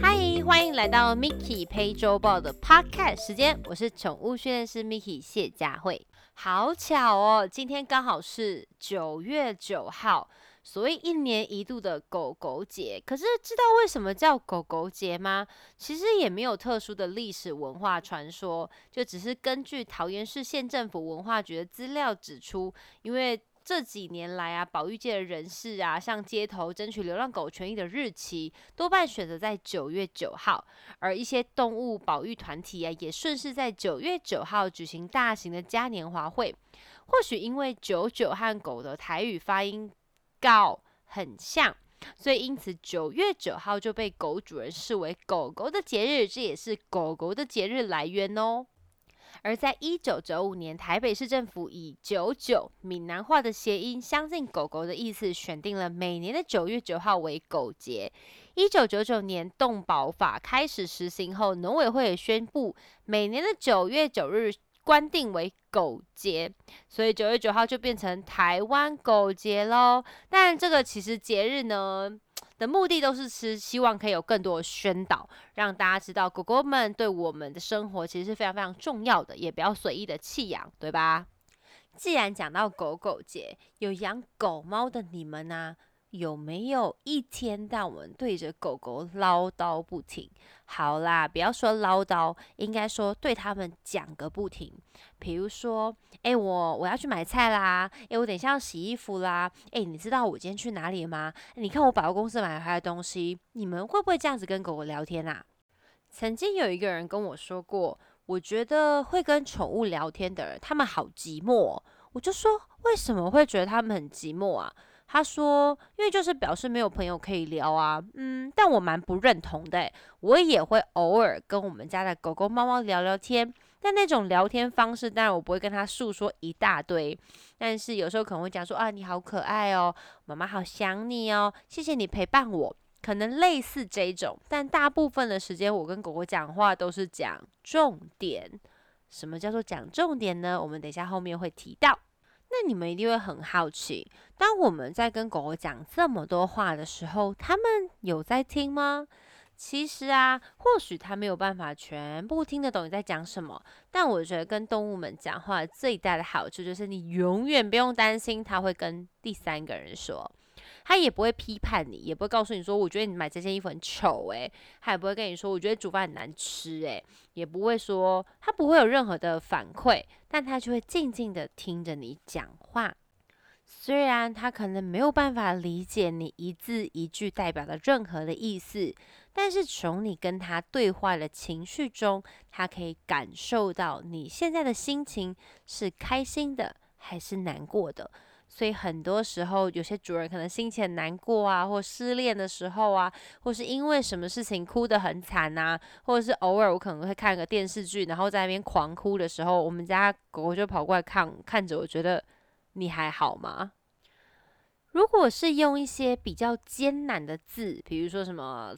嗨，欢迎来到 Miki 陪周报的 Podcast 时间，我是宠物训练师 Miki 谢佳慧。好巧哦，今天刚好是九月九号。所谓一年一度的狗狗节，可是知道为什么叫狗狗节吗？其实也没有特殊的历史文化传说，就只是根据桃园市县政府文化局的资料指出，因为这几年来啊，保育界的人士啊，向街头争取流浪狗权益的日期，多半选择在九月九号，而一些动物保育团体啊，也顺势在九月九号举行大型的嘉年华会。或许因为九九和狗的台语发音。告很像，所以因此九月九号就被狗主人视为狗狗的节日，这也是狗狗的节日来源哦。而在一九九五年，台北市政府以九九闽南话的谐音相近狗狗的意思，选定了每年的九月九号为狗节。一九九九年动保法开始实行后，农委会也宣布每年的九月九日。关定为狗节，所以九月九号就变成台湾狗节喽。但这个其实节日呢的目的都是吃希望可以有更多的宣导，让大家知道狗狗们对我们的生活其实是非常非常重要的，也不要随意的弃养，对吧？既然讲到狗狗节，有养狗猫的你们呢？有没有一天到晚对着狗狗唠叨不停？好啦，不要说唠叨，应该说对他们讲个不停。比如说，哎，我我要去买菜啦，哎，我等一下要洗衣服啦，哎，你知道我今天去哪里吗？你看我百货公司买回来的东西，你们会不会这样子跟狗狗聊天啊？曾经有一个人跟我说过，我觉得会跟宠物聊天的人，他们好寂寞。我就说，为什么会觉得他们很寂寞啊？他说：“因为就是表示没有朋友可以聊啊，嗯，但我蛮不认同的。我也会偶尔跟我们家的狗狗、猫猫聊聊天，但那种聊天方式，当然我不会跟他诉说一大堆。但是有时候可能会讲说啊，你好可爱哦，妈妈好想你哦，谢谢你陪伴我，可能类似这种。但大部分的时间，我跟狗狗讲话都是讲重点。什么叫做讲重点呢？我们等一下后面会提到。”那你们一定会很好奇，当我们在跟狗狗讲这么多话的时候，他们有在听吗？其实啊，或许他没有办法全部听得懂你在讲什么，但我觉得跟动物们讲话最大的好处就是，你永远不用担心他会跟第三个人说。他也不会批判你，也不会告诉你说，我觉得你买这件衣服很丑，诶，他也不会跟你说，我觉得煮饭很难吃，诶，也不会说，他不会有任何的反馈，但他就会静静的听着你讲话。虽然他可能没有办法理解你一字一句代表的任何的意思，但是从你跟他对话的情绪中，他可以感受到你现在的心情是开心的还是难过的。所以很多时候，有些主人可能心情难过啊，或失恋的时候啊，或是因为什么事情哭得很惨呐，或者是偶尔我可能会看个电视剧，然后在那边狂哭的时候，我们家狗狗就跑过来看，看着我觉得你还好吗？如果是用一些比较艰难的字，比如说什么。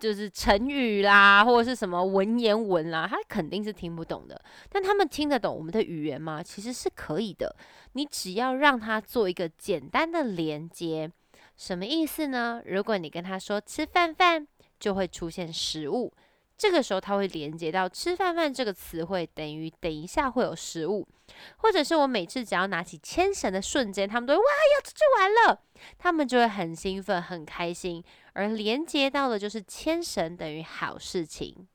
就是成语啦，或者是什么文言文啦，他肯定是听不懂的。但他们听得懂我们的语言吗？其实是可以的。你只要让他做一个简单的连接，什么意思呢？如果你跟他说吃饭饭，就会出现食物。这个时候，他会连接到“吃饭饭”这个词汇，等于等一下会有食物，或者是我每次只要拿起牵绳的瞬间，他们都会哇，要出去玩了，他们就会很兴奋、很开心，而连接到的就是牵绳等于好事情。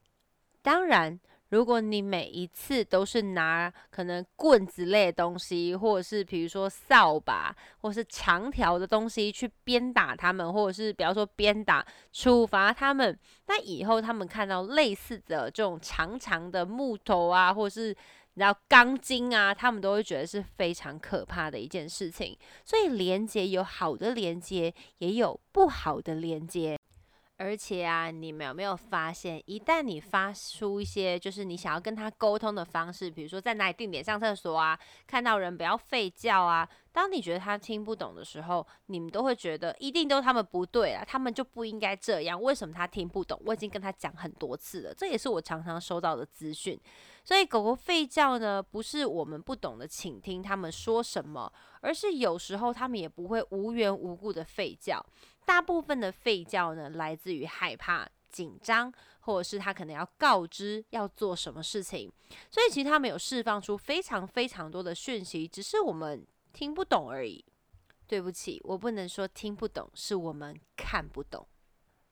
当然。如果你每一次都是拿可能棍子类的东西，或者是比如说扫把，或是长条的东西去鞭打他们，或者是比方说鞭打处罚他们，那以后他们看到类似的这种长长的木头啊，或是你知道钢筋啊，他们都会觉得是非常可怕的一件事情。所以连接有好的连接，也有不好的连接。而且啊，你们有没有发现，一旦你发出一些就是你想要跟他沟通的方式，比如说在哪里定点上厕所啊，看到人不要吠叫啊，当你觉得他听不懂的时候，你们都会觉得一定都他们不对啊，他们就不应该这样，为什么他听不懂？我已经跟他讲很多次了，这也是我常常收到的资讯。所以狗狗吠叫呢，不是我们不懂得倾听他们说什么，而是有时候他们也不会无缘无故的吠叫。大部分的吠叫呢，来自于害怕、紧张，或者是他可能要告知要做什么事情。所以其实他们有释放出非常非常多的讯息，只是我们听不懂而已。对不起，我不能说听不懂，是我们看不懂。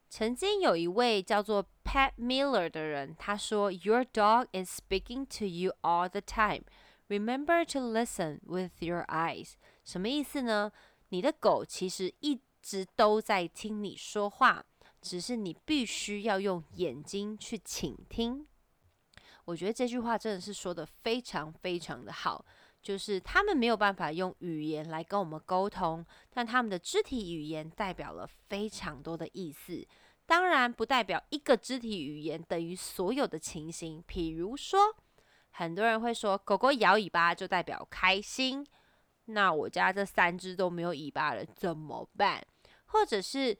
曾经有一位叫做 Pat Miller 的人，他说：“Your dog is speaking to you all the time. Remember to listen with your eyes。”什么意思呢？你的狗其实一直都在听你说话，只是你必须要用眼睛去倾听。我觉得这句话真的是说的非常非常的好。就是他们没有办法用语言来跟我们沟通，但他们的肢体语言代表了非常多的意思。当然，不代表一个肢体语言等于所有的情形。比如说，很多人会说狗狗摇尾巴就代表开心，那我家这三只都没有尾巴了，怎么办？或者是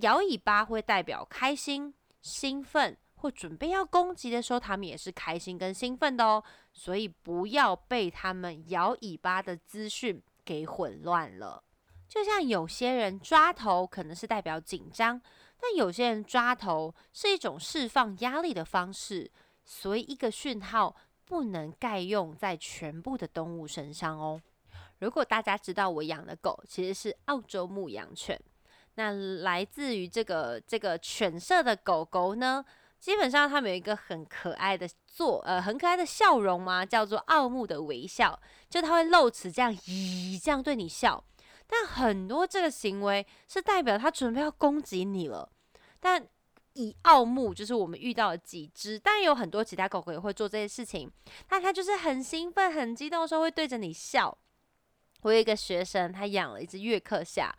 摇尾巴会代表开心、兴奋。或准备要攻击的时候，他们也是开心跟兴奋的哦。所以不要被他们摇尾巴的资讯给混乱了。就像有些人抓头可能是代表紧张，但有些人抓头是一种释放压力的方式。所以一个讯号不能盖用在全部的动物身上哦。如果大家知道我养的狗其实是澳洲牧羊犬，那来自于这个这个犬舍的狗狗呢？基本上，他们有一个很可爱的做，呃，很可爱的笑容嘛，叫做傲目的微笑，就他会露齿这样，咦，这样对你笑。但很多这个行为是代表他准备要攻击你了。但以傲目就是我们遇到了几只，但有很多其他狗狗也会做这些事情。那它就是很兴奋、很激动的时候会对着你笑。我有一个学生，他养了一只约克夏。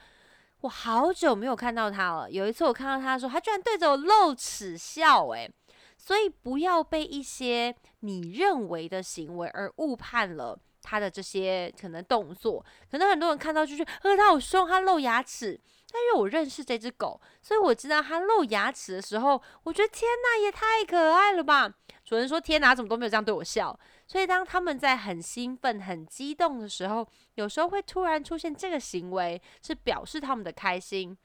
我好久没有看到他了。有一次我看到他的时候，他居然对着我露齿笑，诶，所以不要被一些你认为的行为而误判了他的这些可能动作。可能很多人看到就是，呃，他好凶，他露牙齿。但因为我认识这只狗，所以我知道它露牙齿的时候，我觉得天哪，也太可爱了吧！主人说：“天哪，怎么都没有这样对我笑？”所以当他们在很兴奋、很激动的时候，有时候会突然出现这个行为，是表示他们的开心。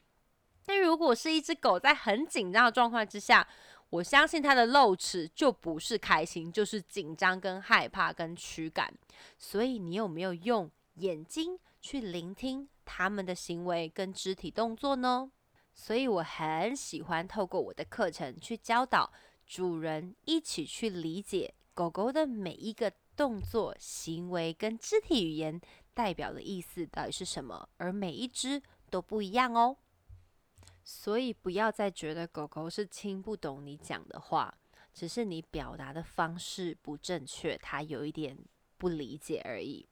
但如果是一只狗在很紧张的状况之下，我相信它的露齿就不是开心，就是紧张、跟害怕、跟驱赶。所以你有没有用眼睛去聆听？他们的行为跟肢体动作呢？所以我很喜欢透过我的课程去教导主人一起去理解狗狗的每一个动作、行为跟肢体语言代表的意思到底是什么，而每一只都不一样哦。所以不要再觉得狗狗是听不懂你讲的话，只是你表达的方式不正确，它有一点不理解而已。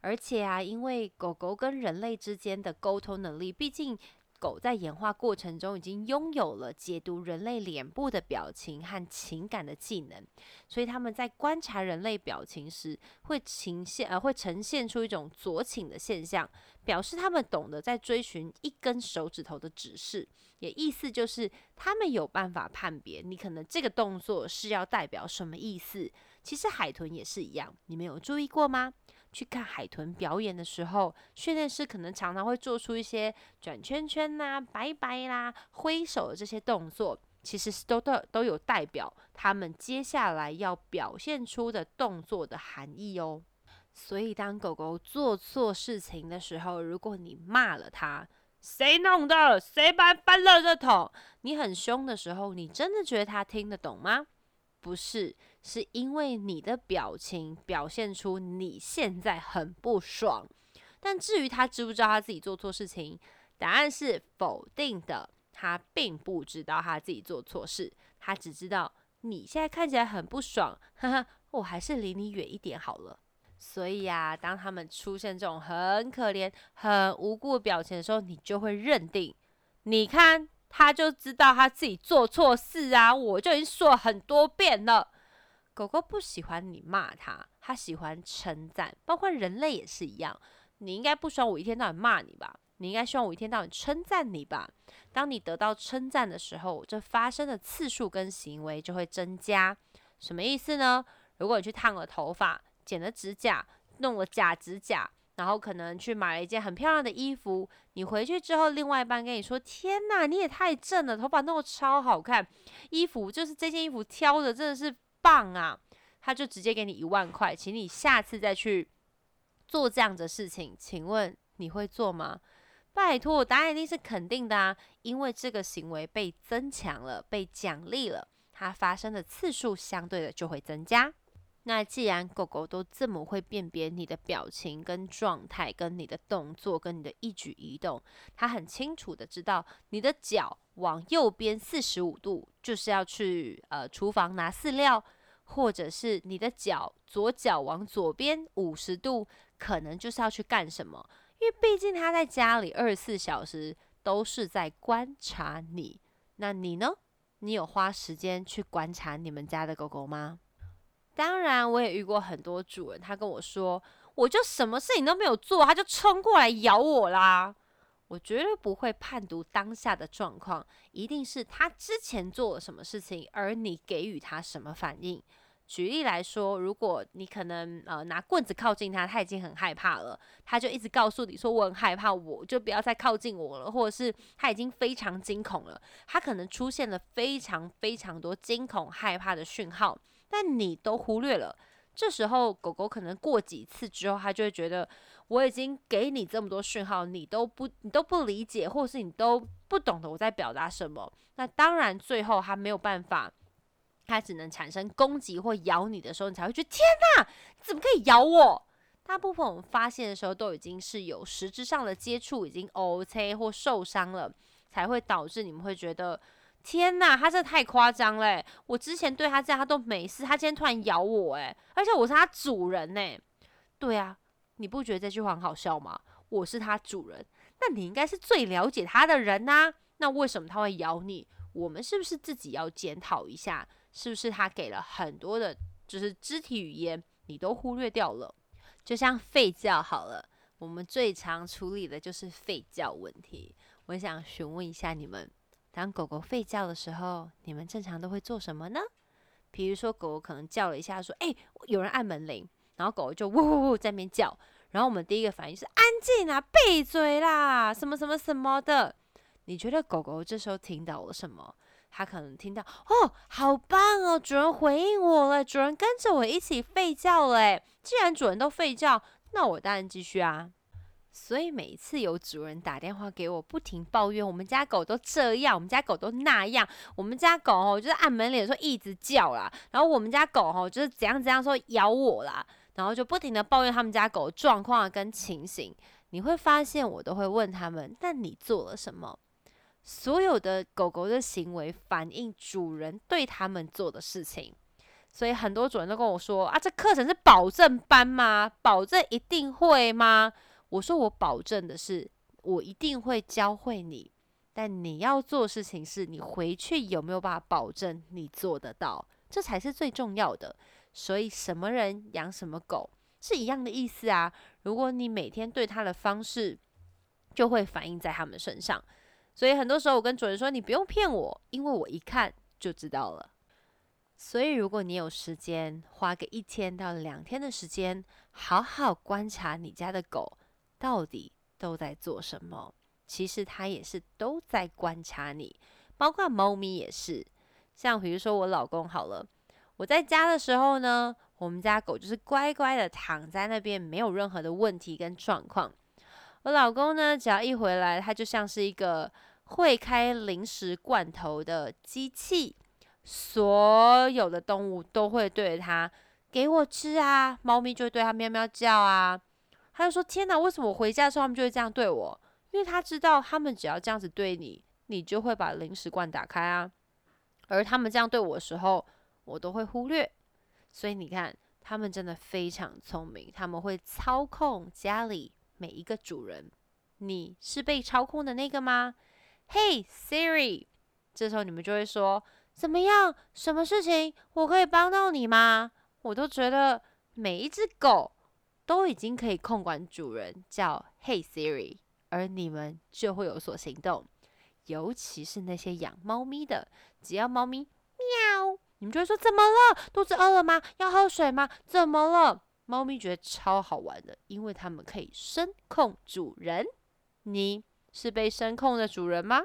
而且啊，因为狗狗跟人类之间的沟通能力，毕竟狗在演化过程中已经拥有了解读人类脸部的表情和情感的技能，所以他们在观察人类表情时，会呈现呃会呈现出一种左倾的现象，表示他们懂得在追寻一根手指头的指示，也意思就是他们有办法判别你可能这个动作是要代表什么意思。其实海豚也是一样，你们有注意过吗？去看海豚表演的时候，训练师可能常常会做出一些转圈圈呐、拜拜啦、挥手的这些动作，其实是都都都有代表他们接下来要表现出的动作的含义哦。所以，当狗狗做错事情的时候，如果你骂了它，谁弄的？谁搬搬了这桶？你很凶的时候，你真的觉得它听得懂吗？不是。是因为你的表情表现出你现在很不爽，但至于他知不知道他自己做错事情，答案是否定的。他并不知道他自己做错事，他只知道你现在看起来很不爽，哈哈，我还是离你远一点好了。所以啊，当他们出现这种很可怜、很无辜的表情的时候，你就会认定，你看他就知道他自己做错事啊，我就已经说了很多遍了。狗狗不喜欢你骂它，它喜欢称赞，包括人类也是一样。你应该不希望我一天到晚骂你吧？你应该希望我一天到晚称赞你吧？当你得到称赞的时候，这发生的次数跟行为就会增加。什么意思呢？如果你去烫了头发、剪了指甲、弄了假指甲，然后可能去买了一件很漂亮的衣服，你回去之后，另外一半跟你说：“天哪，你也太正了，头发弄得超好看，衣服就是这件衣服挑的真的是棒啊！”他就直接给你一万块，请你下次再去做这样的事情，请问你会做吗？拜托，答案一定是肯定的啊，因为这个行为被增强了，被奖励了，它发生的次数相对的就会增加。那既然狗狗都这么会辨别你的表情跟状态，跟你的动作，跟你的一举一动，它很清楚的知道你的脚往右边四十五度就是要去呃厨房拿饲料，或者是你的脚左脚往左边五十度，可能就是要去干什么。因为毕竟它在家里二十四小时都是在观察你，那你呢？你有花时间去观察你们家的狗狗吗？当然，我也遇过很多主人，他跟我说，我就什么事情都没有做，他就冲过来咬我啦。我绝对不会判读当下的状况，一定是他之前做了什么事情，而你给予他什么反应。举例来说，如果你可能呃拿棍子靠近他，他已经很害怕了，他就一直告诉你说我很害怕，我就不要再靠近我了，或者是他已经非常惊恐了，他可能出现了非常非常多惊恐害怕的讯号，但你都忽略了。这时候狗狗可能过几次之后，它就会觉得我已经给你这么多讯号，你都不你都不理解，或是你都不懂得我在表达什么，那当然最后它没有办法。它只能产生攻击或咬你的时候，你才会觉得天哪，怎么可以咬我？大部分我们发现的时候，都已经是有实质上的接触，已经 OK 或受伤了，才会导致你们会觉得天哪，它这太夸张嘞！我之前对它这样，它都没事，它今天突然咬我，诶，而且我是它主人呢。对啊，你不觉得这句话很好笑吗？我是它主人，那你应该是最了解它的人呐，那为什么它会咬你？我们是不是自己要检讨一下？是不是他给了很多的，就是肢体语言，你都忽略掉了？就像吠叫好了，我们最常处理的就是吠叫问题。我想询问一下你们，当狗狗吠叫的时候，你们正常都会做什么呢？比如说，狗狗可能叫了一下，说：“哎，有人按门铃。”然后狗狗就呜呜呜在那边叫。然后我们第一个反应是：“安静啊，闭嘴啦，什么什么什么的。”你觉得狗狗这时候听到了什么？他可能听到哦，好棒哦，主人回应我了，主人跟着我一起吠叫了。既然主人都吠叫，那我当然继续啊。所以每一次有主人打电话给我，不停抱怨我们家狗都这样，我们家狗都那样，我们家狗哦就是按门铃的时候一直叫啦，然后我们家狗哦就是怎样怎样说咬我啦，然后就不停的抱怨他们家狗状况跟情形。你会发现我都会问他们，那你做了什么？所有的狗狗的行为反映主人对他们做的事情，所以很多主人都跟我说：“啊，这课程是保证班吗？保证一定会吗？”我说：“我保证的是，我一定会教会你，但你要做事情是你回去有没有办法保证你做得到，这才是最重要的。所以什么人养什么狗是一样的意思啊。如果你每天对它的方式，就会反映在他们身上。”所以很多时候，我跟主人说：“你不用骗我，因为我一看就知道了。”所以，如果你有时间，花个一天到两天的时间，好好观察你家的狗到底都在做什么。其实它也是都在观察你，包括猫咪也是。像比如说我老公好了，我在家的时候呢，我们家狗就是乖乖的躺在那边，没有任何的问题跟状况。我老公呢，只要一回来，他就像是一个会开零食罐头的机器，所有的动物都会对着他给我吃啊，猫咪就会对它喵喵叫啊。他就说：“天哪，为什么我回家的时候他们就会这样对我？因为他知道，他们只要这样子对你，你就会把零食罐打开啊。而他们这样对我的时候，我都会忽略。所以你看，他们真的非常聪明，他们会操控家里。”每一个主人，你是被操控的那个吗？Hey Siri，这时候你们就会说怎么样？什么事情？我可以帮到你吗？我都觉得每一只狗都已经可以控管主人叫 Hey Siri，而你们就会有所行动。尤其是那些养猫咪的，只要猫咪喵，你们就会说怎么了？肚子饿了吗？要喝水吗？怎么了？猫咪觉得超好玩的，因为它们可以声控主人。你是被声控的主人吗？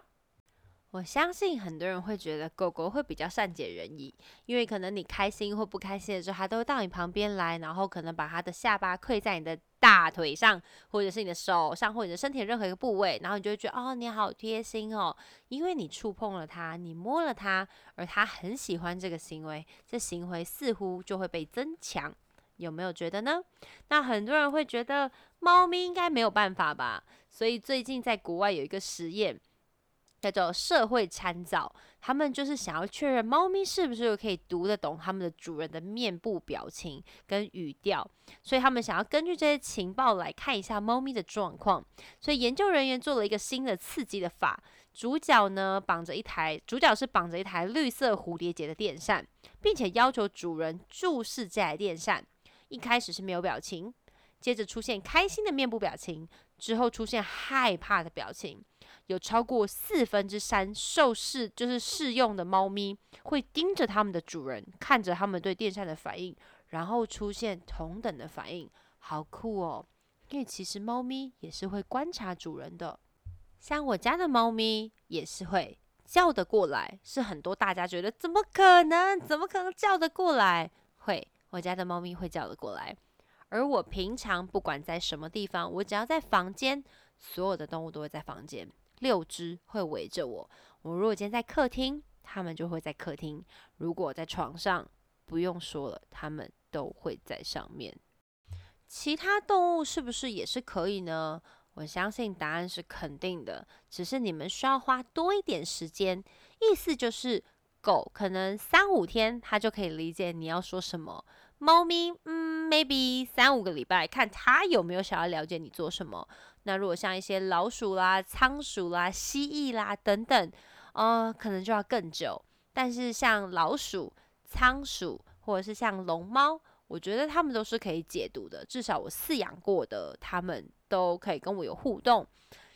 我相信很多人会觉得狗狗会比较善解人意，因为可能你开心或不开心的时候，它都会到你旁边来，然后可能把它的下巴跪在你的大腿上，或者是你的手上，或者身体任何一个部位，然后你就会觉得哦，你好贴心哦，因为你触碰了它，你摸了它，而它很喜欢这个行为，这行为似乎就会被增强。有没有觉得呢？那很多人会觉得猫咪应该没有办法吧？所以最近在国外有一个实验。叫做社会参照，他们就是想要确认猫咪是不是可以读得懂他们的主人的面部表情跟语调，所以他们想要根据这些情报来看一下猫咪的状况。所以研究人员做了一个新的刺激的法，主角呢绑着一台，主角是绑着一台绿色蝴蝶结的电扇，并且要求主人注视这台电扇。一开始是没有表情，接着出现开心的面部表情，之后出现害怕的表情。有超过四分之三受试就是试用的猫咪会盯着他们的主人，看着他们对电扇的反应，然后出现同等的反应，好酷哦！因为其实猫咪也是会观察主人的，像我家的猫咪也是会叫得过来，是很多大家觉得怎么可能？怎么可能叫得过来？会，我家的猫咪会叫得过来。而我平常不管在什么地方，我只要在房间，所有的动物都会在房间。六只会围着我。我如果今天在客厅，它们就会在客厅；如果在床上，不用说了，它们都会在上面。其他动物是不是也是可以呢？我相信答案是肯定的，只是你们需要花多一点时间。意思就是，狗可能三五天它就可以理解你要说什么。猫咪，嗯，maybe 三五个礼拜，看它有没有想要了解你做什么。那如果像一些老鼠啦、仓鼠啦、蜥蜴啦等等，呃，可能就要更久。但是像老鼠、仓鼠或者是像龙猫，我觉得它们都是可以解读的。至少我饲养过的，它们都可以跟我有互动。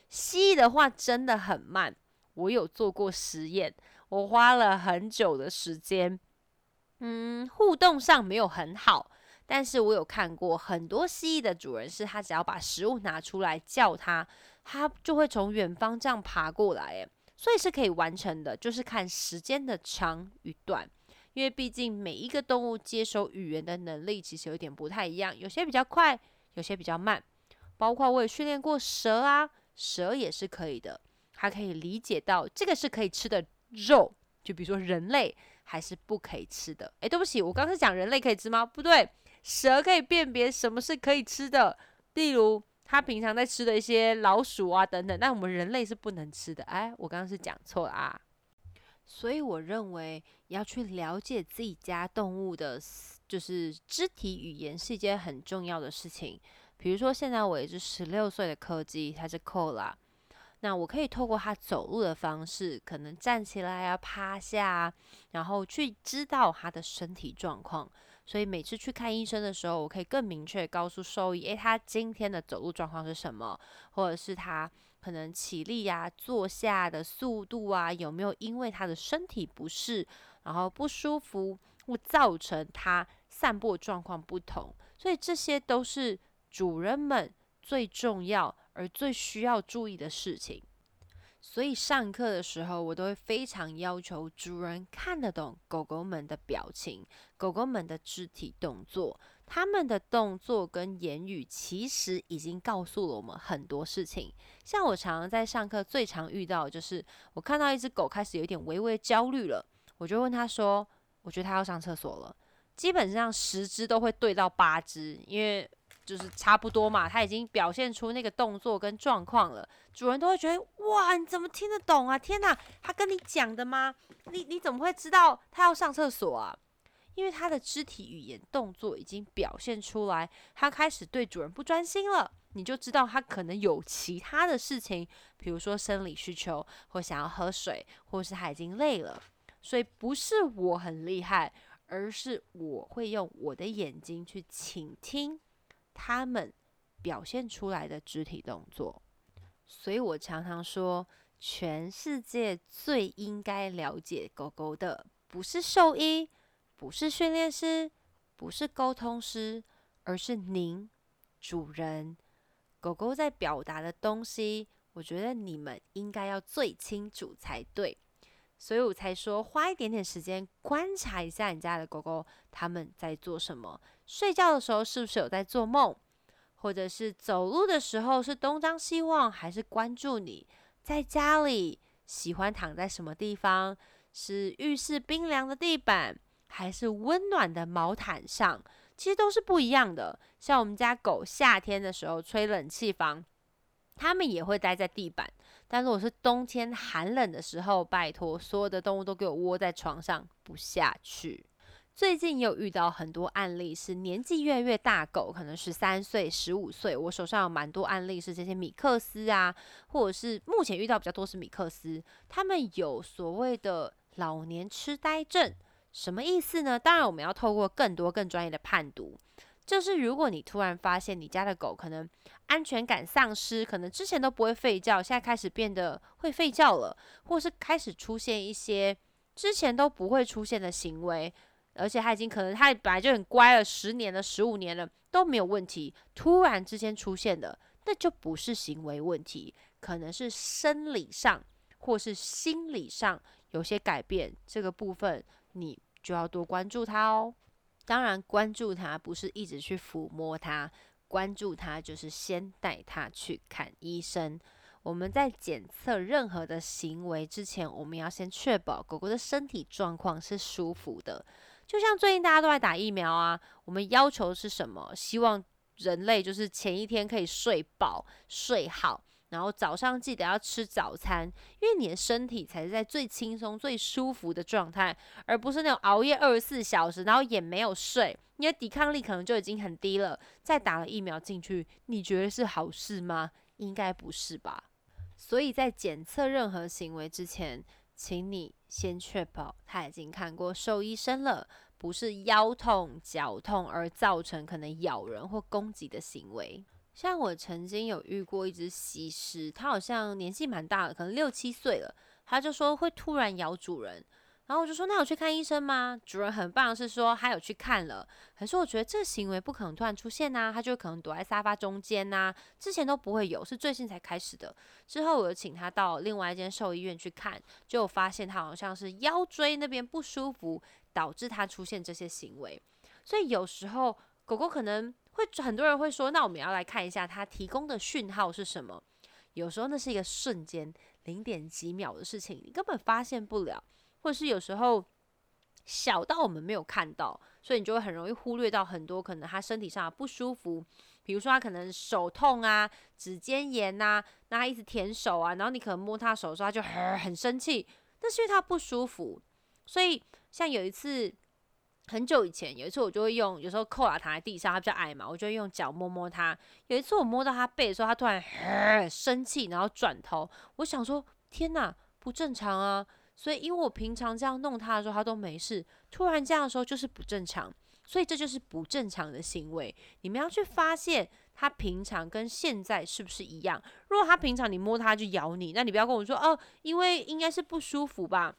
蜥蜴的话真的很慢，我有做过实验，我花了很久的时间，嗯，互动上没有很好。但是我有看过很多蜥蜴的主人，是他只要把食物拿出来叫它，它就会从远方这样爬过来，诶，所以是可以完成的，就是看时间的长与短，因为毕竟每一个动物接收语言的能力其实有点不太一样，有些比较快，有些比较慢。包括我也训练过蛇啊，蛇也是可以的，它可以理解到这个是可以吃的肉，就比如说人类还是不可以吃的。诶，对不起，我刚是讲人类可以吃吗？不对。蛇可以辨别什么是可以吃的，例如它平常在吃的一些老鼠啊等等，但我们人类是不能吃的。哎，我刚刚是讲错了啊。所以我认为要去了解自己家动物的，就是肢体语言是一件很重要的事情。比如说现在我一只十六岁的柯基，它是扣拉，那我可以透过他走路的方式，可能站起来啊、趴下啊，然后去知道他的身体状况。所以每次去看医生的时候，我可以更明确告诉兽医，诶，他今天的走路状况是什么，或者是他可能起立呀、坐下的速度啊，有没有因为他的身体不适，然后不舒服，会造成他散步状况不同。所以这些都是主人们最重要而最需要注意的事情。所以上课的时候，我都会非常要求主人看得懂狗狗们的表情、狗狗们的肢体动作。他们的动作跟言语其实已经告诉了我们很多事情。像我常常在上课最常遇到，就是我看到一只狗开始有点微微焦虑了，我就问他说：“我觉得它要上厕所了。”基本上十只都会对到八只，因为。就是差不多嘛，他已经表现出那个动作跟状况了，主人都会觉得哇，你怎么听得懂啊？天哪，他跟你讲的吗？你你怎么会知道他要上厕所啊？因为他的肢体语言动作已经表现出来，他开始对主人不专心了，你就知道他可能有其他的事情，比如说生理需求，或想要喝水，或是他已经累了。所以不是我很厉害，而是我会用我的眼睛去倾听。他们表现出来的肢体动作，所以我常常说，全世界最应该了解狗狗的，不是兽医，不是训练师，不是沟通师，而是您，主人。狗狗在表达的东西，我觉得你们应该要最清楚才对，所以我才说花一点点时间观察一下你家的狗狗，他们在做什么。睡觉的时候是不是有在做梦，或者是走路的时候是东张西望，还是关注你？在家里喜欢躺在什么地方？是浴室冰凉的地板，还是温暖的毛毯上？其实都是不一样的。像我们家狗夏天的时候吹冷气房，它们也会待在地板；但如果是冬天寒冷的时候，拜托所有的动物都给我窝在床上不下去。最近也有遇到很多案例，是年纪越来越大狗，可能十三岁、十五岁。我手上有蛮多案例是这些米克斯啊，或者是目前遇到比较多是米克斯，他们有所谓的老年痴呆症。什么意思呢？当然，我们要透过更多更专业的判读。就是如果你突然发现你家的狗可能安全感丧失，可能之前都不会吠叫，现在开始变得会吠叫了，或是开始出现一些之前都不会出现的行为，而且它已经可能它本来就很乖了，十年了、十五年了都没有问题，突然之间出现的，那就不是行为问题，可能是生理上或是心理上有些改变，这个部分。你就要多关注它哦。当然，关注它不是一直去抚摸它，关注它就是先带它去看医生。我们在检测任何的行为之前，我们要先确保狗狗的身体状况是舒服的。就像最近大家都在打疫苗啊，我们要求是什么？希望人类就是前一天可以睡饱、睡好。然后早上记得要吃早餐，因为你的身体才是在最轻松、最舒服的状态，而不是那种熬夜二十四小时，然后也没有睡，你的抵抗力可能就已经很低了。再打了疫苗进去，你觉得是好事吗？应该不是吧。所以在检测任何行为之前，请你先确保他已经看过兽医生了，不是腰痛、脚痛而造成可能咬人或攻击的行为。像我曾经有遇过一只西施，它好像年纪蛮大的，可能六七岁了。它就说会突然咬主人，然后我就说那有去看医生吗？主人很棒，是说他有去看了。可是我觉得这行为不可能突然出现呐，它就可能躲在沙发中间呐，之前都不会有，是最近才开始的。之后我就请他到另外一间兽医院去看，就发现他好像是腰椎那边不舒服，导致他出现这些行为。所以有时候狗狗可能。会很多人会说，那我们要来看一下它提供的讯号是什么。有时候那是一个瞬间，零点几秒的事情，你根本发现不了，或者是有时候小到我们没有看到，所以你就会很容易忽略到很多可能他身体上的不舒服。比如说他可能手痛啊、指尖炎呐，那他一直舔手啊，然后你可能摸他手的时候，他就 很生气，那是因为他不舒服。所以像有一次。很久以前，有一次我就会用，有时候扣拉躺在地上，它比较矮嘛，我就会用脚摸摸它。有一次我摸到它背的时候，它突然很生气，然后转头，我想说天哪，不正常啊！所以因为我平常这样弄它的时候，它都没事，突然这样的时候就是不正常，所以这就是不正常的行为。你们要去发现它平常跟现在是不是一样。如果它平常你摸它就咬你，那你不要跟我说哦，因为应该是不舒服吧。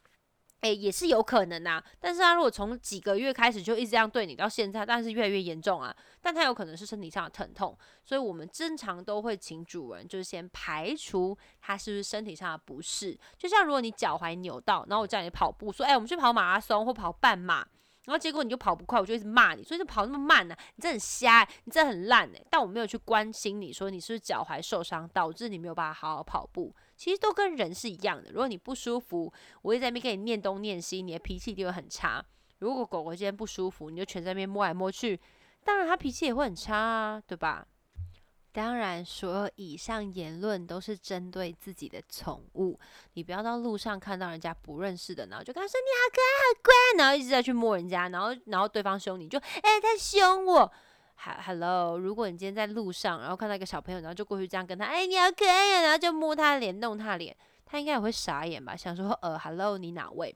诶，也是有可能啊，但是他如果从几个月开始就一直这样对你，到现在，但是越来越严重啊，但他有可能是身体上的疼痛，所以我们正常都会请主人就是先排除他是不是身体上的不适，就像如果你脚踝扭到，然后我叫你跑步，说，哎，我们去跑马拉松或跑半马。然后结果你就跑不快，我就一直骂你，所以就跑那么慢呢？你这很瞎，你这很烂哎！但我没有去关心你说你是不是脚踝受伤，导致你没有办法好好跑步。其实都跟人是一样的。如果你不舒服，我会在那边跟你念东念西，你的脾气一定会很差。如果狗狗今天不舒服，你就全在那边摸来摸去，当然它脾气也会很差啊，对吧？当然，所有以上言论都是针对自己的宠物。你不要到路上看到人家不认识的，然后就跟他说你好可爱、好乖，然后一直在去摸人家，然后然后对方凶你，就哎他凶我。哈，hello，如果你今天在路上，然后看到一个小朋友，然后就过去这样跟他，哎你好可爱呀，然后就摸他脸、弄他脸，他应该也会傻眼吧？想说呃，hello，你哪位？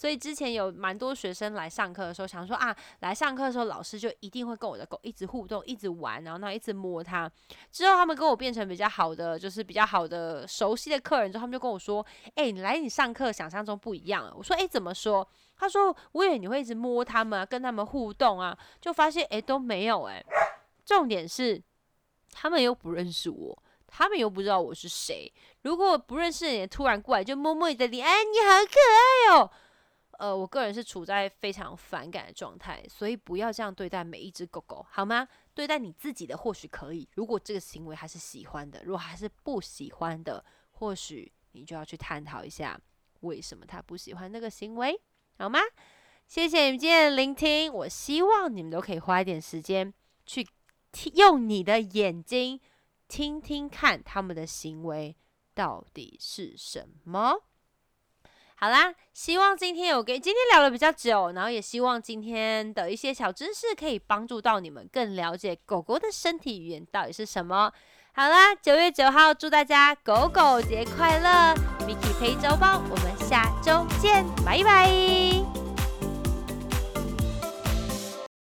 所以之前有蛮多学生来上课的时候，想说啊，来上课的时候老师就一定会跟我的狗一直互动，一直玩，然后呢一直摸它。之后他们跟我变成比较好的，就是比较好的熟悉的客人之后，他们就跟我说，哎，你来你上课想象中不一样。我说，哎，怎么说？他说，我以为你会一直摸他们，跟他们互动啊，就发现哎都没有哎。重点是，他们又不认识我。他们又不知道我是谁。如果不认识你突然过来就摸摸你的脸，哎，你好可爱哦。呃，我个人是处在非常反感的状态，所以不要这样对待每一只狗狗，好吗？对待你自己的或许可以。如果这个行为还是喜欢的，如果还是不喜欢的，或许你就要去探讨一下为什么他不喜欢那个行为，好吗？谢谢你们今天的聆听。我希望你们都可以花一点时间去用你的眼睛。听听看他们的行为到底是什么？好啦，希望今天有跟今天聊的比较久，然后也希望今天的一些小知识可以帮助到你们更了解狗狗的身体语言到底是什么。好啦，九月九号祝大家狗狗节快乐！Mickey 陪周报，我们下周见，拜拜。